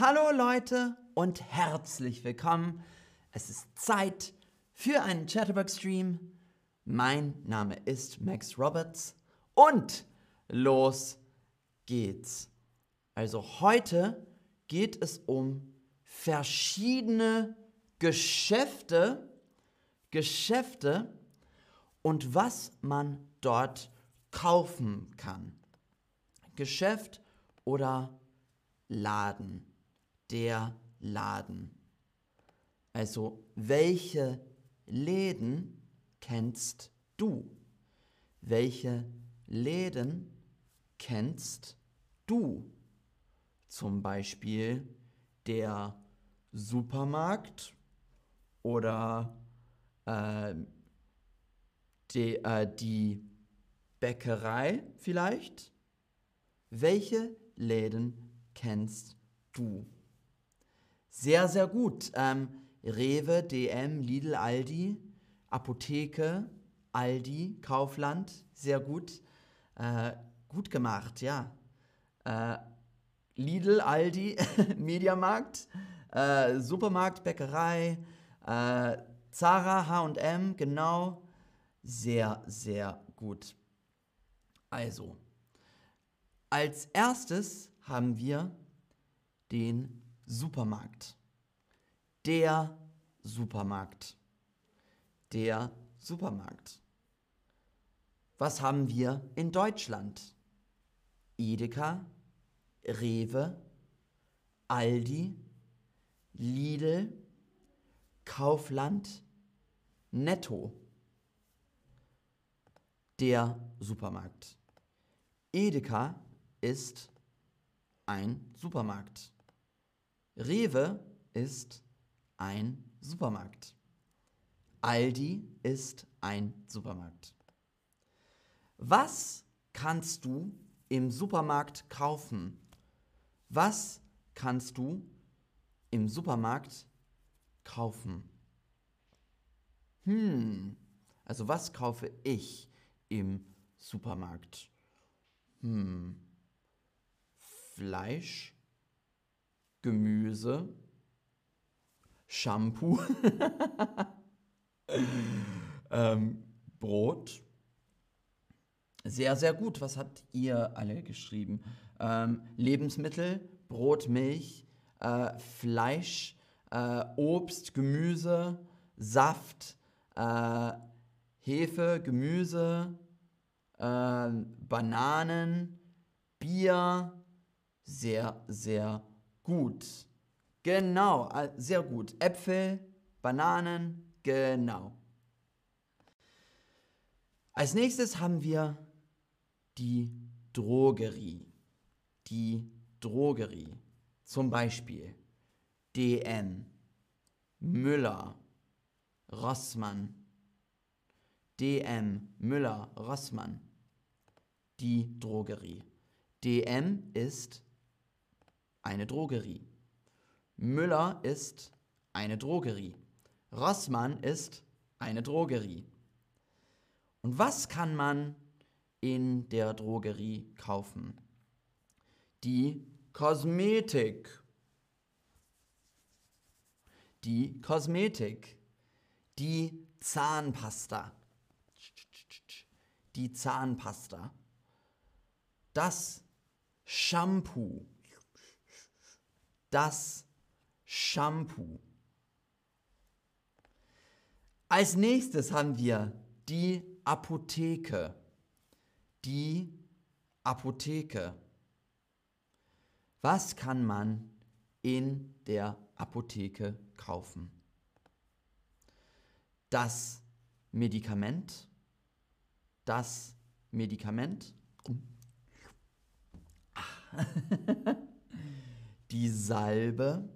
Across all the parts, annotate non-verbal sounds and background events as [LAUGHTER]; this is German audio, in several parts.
Hallo Leute und herzlich willkommen. Es ist Zeit für einen Chatterbug-Stream. Mein Name ist Max Roberts und los geht's. Also heute geht es um verschiedene Geschäfte, Geschäfte und was man dort kaufen kann. Geschäft oder Laden. Der Laden. Also, welche Läden kennst du? Welche Läden kennst du? Zum Beispiel der Supermarkt oder äh, die, äh, die Bäckerei vielleicht? Welche Läden kennst du? Sehr, sehr gut. Ähm, Rewe, DM, Lidl, Aldi, Apotheke, Aldi, Kaufland, sehr gut. Äh, gut gemacht, ja. Äh, Lidl, Aldi, [LAUGHS] Mediamarkt, äh, Supermarkt, Bäckerei, äh, Zara, HM, genau. Sehr, sehr gut. Also, als erstes haben wir den Supermarkt. Der Supermarkt. Der Supermarkt. Was haben wir in Deutschland? Edeka, Rewe, Aldi, Lidl, Kaufland, Netto. Der Supermarkt. Edeka ist ein Supermarkt. Rewe ist ein Supermarkt. Aldi ist ein Supermarkt. Was kannst du im Supermarkt kaufen? Was kannst du im Supermarkt kaufen? Hm, also was kaufe ich im Supermarkt? Hm, Fleisch, Gemüse, Shampoo, [LAUGHS] ähm, Brot. Sehr, sehr gut. Was habt ihr alle geschrieben? Ähm, Lebensmittel, Brot, Milch, äh, Fleisch, äh, Obst, Gemüse, Saft, äh, Hefe, Gemüse, äh, Bananen, Bier. Sehr, sehr gut gut. Genau, sehr gut. Äpfel, Bananen, genau. Als nächstes haben wir die Drogerie. Die Drogerie. Zum Beispiel DM, Müller, Rossmann. DM, Müller, Rossmann. Die Drogerie. DM ist eine Drogerie. Müller ist eine Drogerie. Rossmann ist eine Drogerie. Und was kann man in der Drogerie kaufen? Die Kosmetik. Die Kosmetik. Die Zahnpasta. Die Zahnpasta. Das Shampoo das Shampoo. Als nächstes haben wir die Apotheke. Die Apotheke. Was kann man in der Apotheke kaufen? Das Medikament. Das Medikament. [LAUGHS] die Salbe,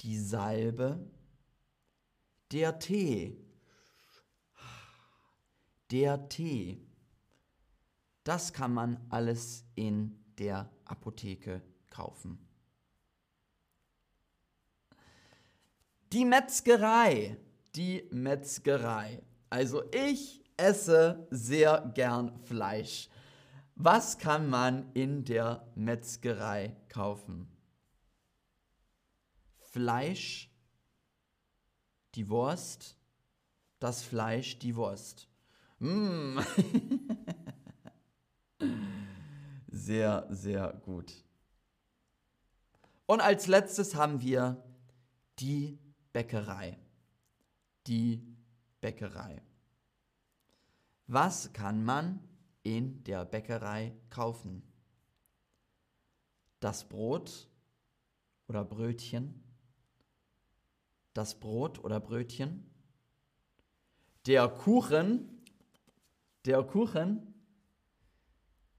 die Salbe, der Tee, der Tee. Das kann man alles in der Apotheke kaufen. Die Metzgerei, die Metzgerei. Also ich esse sehr gern Fleisch. Was kann man in der Metzgerei kaufen? Fleisch, die Wurst, das Fleisch, die Wurst. Mm. [LAUGHS] sehr, sehr gut. Und als letztes haben wir die Bäckerei. Die Bäckerei. Was kann man in der Bäckerei kaufen? Das Brot oder Brötchen? Das Brot oder Brötchen? Der Kuchen, der Kuchen,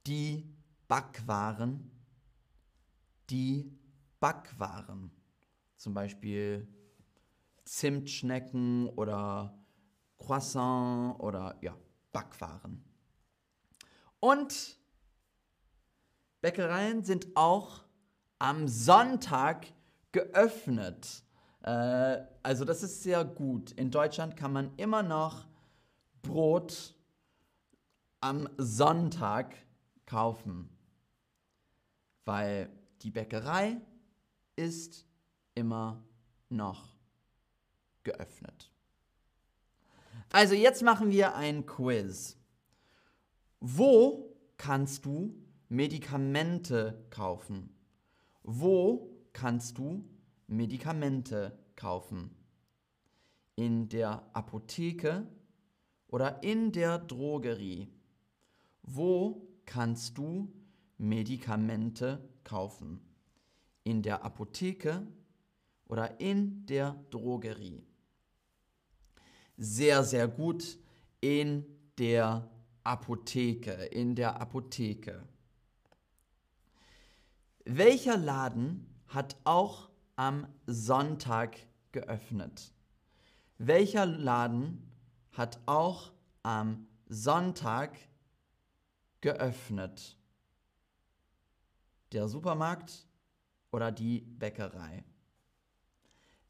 die Backwaren, die Backwaren. Zum Beispiel Zimtschnecken oder Croissant oder ja, Backwaren. Und Bäckereien sind auch am Sonntag geöffnet. Äh, also das ist sehr gut. In Deutschland kann man immer noch Brot am Sonntag kaufen, weil die Bäckerei ist immer noch geöffnet. Also jetzt machen wir ein Quiz. Wo kannst du Medikamente kaufen? Wo kannst du Medikamente kaufen? In der Apotheke oder in der Drogerie? Wo kannst du Medikamente kaufen? In der Apotheke oder in der Drogerie? Sehr, sehr gut in der Apotheke, in der Apotheke. Welcher Laden hat auch am Sonntag geöffnet? Welcher Laden hat auch am Sonntag geöffnet? Der Supermarkt oder die Bäckerei?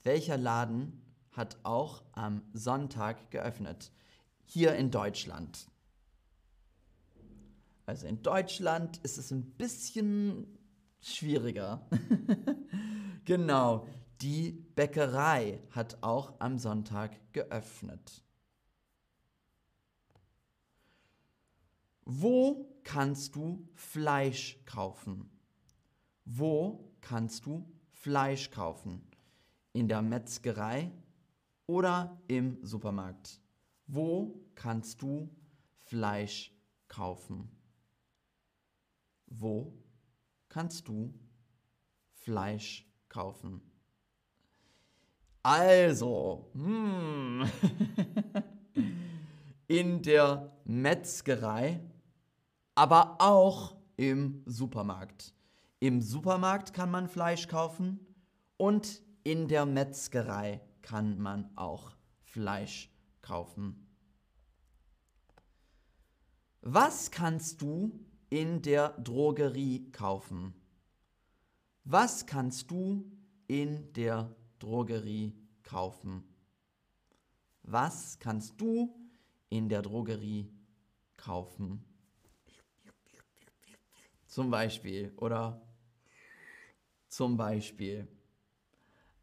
Welcher Laden hat auch am Sonntag geöffnet? Hier in Deutschland. Also in Deutschland ist es ein bisschen schwieriger. [LAUGHS] genau, die Bäckerei hat auch am Sonntag geöffnet. Wo kannst du Fleisch kaufen? Wo kannst du Fleisch kaufen? In der Metzgerei oder im Supermarkt? Wo kannst du Fleisch kaufen? Wo kannst du Fleisch kaufen? Also, hmm, [LAUGHS] in der Metzgerei, aber auch im Supermarkt. Im Supermarkt kann man Fleisch kaufen und in der Metzgerei kann man auch Fleisch kaufen. Was kannst du in der Drogerie kaufen? Was kannst du in der Drogerie kaufen? Was kannst du in der Drogerie kaufen? Zum Beispiel, oder? Zum Beispiel.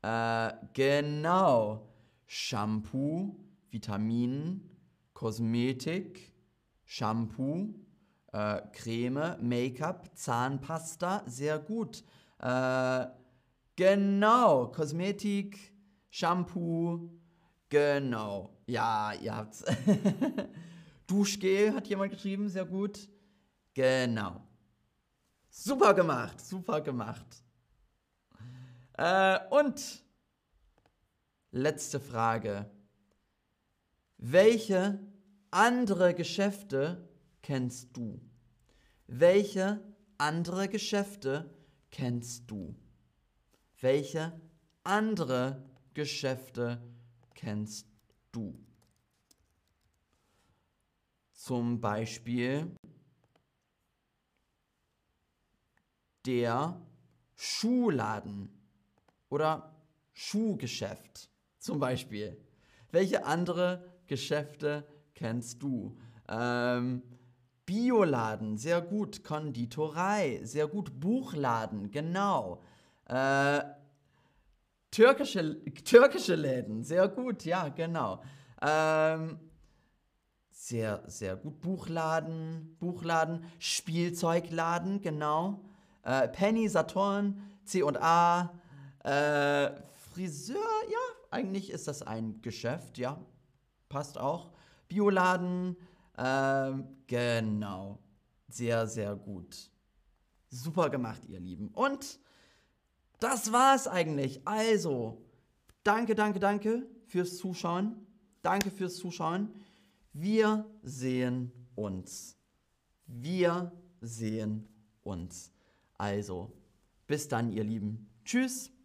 Äh, genau. Shampoo, Vitaminen, Kosmetik, Shampoo, äh, Creme, Make-up, Zahnpasta, sehr gut. Äh, genau, Kosmetik, Shampoo, genau. Ja, ihr habt's. [LAUGHS] Duschgel hat jemand geschrieben, sehr gut. Genau. Super gemacht, super gemacht. Äh, und letzte Frage. Welche andere Geschäfte kennst du? Welche andere Geschäfte kennst du? Welche andere Geschäfte kennst du? Zum Beispiel der Schuhladen oder Schuhgeschäft. Zum Beispiel. Welche andere Geschäfte kennst du? Ähm, Bioladen, sehr gut. Konditorei, sehr gut. Buchladen, genau. Äh, Türkische, türkische Läden, sehr gut, ja, genau. Ähm, sehr, sehr gut. Buchladen, Buchladen, Spielzeugladen, genau. Äh, Penny, Saturn, C&A, äh, Friseur, ja, eigentlich ist das ein Geschäft, ja, passt auch. Bioladen, ähm, genau. Sehr, sehr gut. Super gemacht, ihr Lieben. Und das war's eigentlich. Also, danke, danke, danke fürs Zuschauen. Danke fürs Zuschauen. Wir sehen uns. Wir sehen uns. Also, bis dann, ihr Lieben. Tschüss.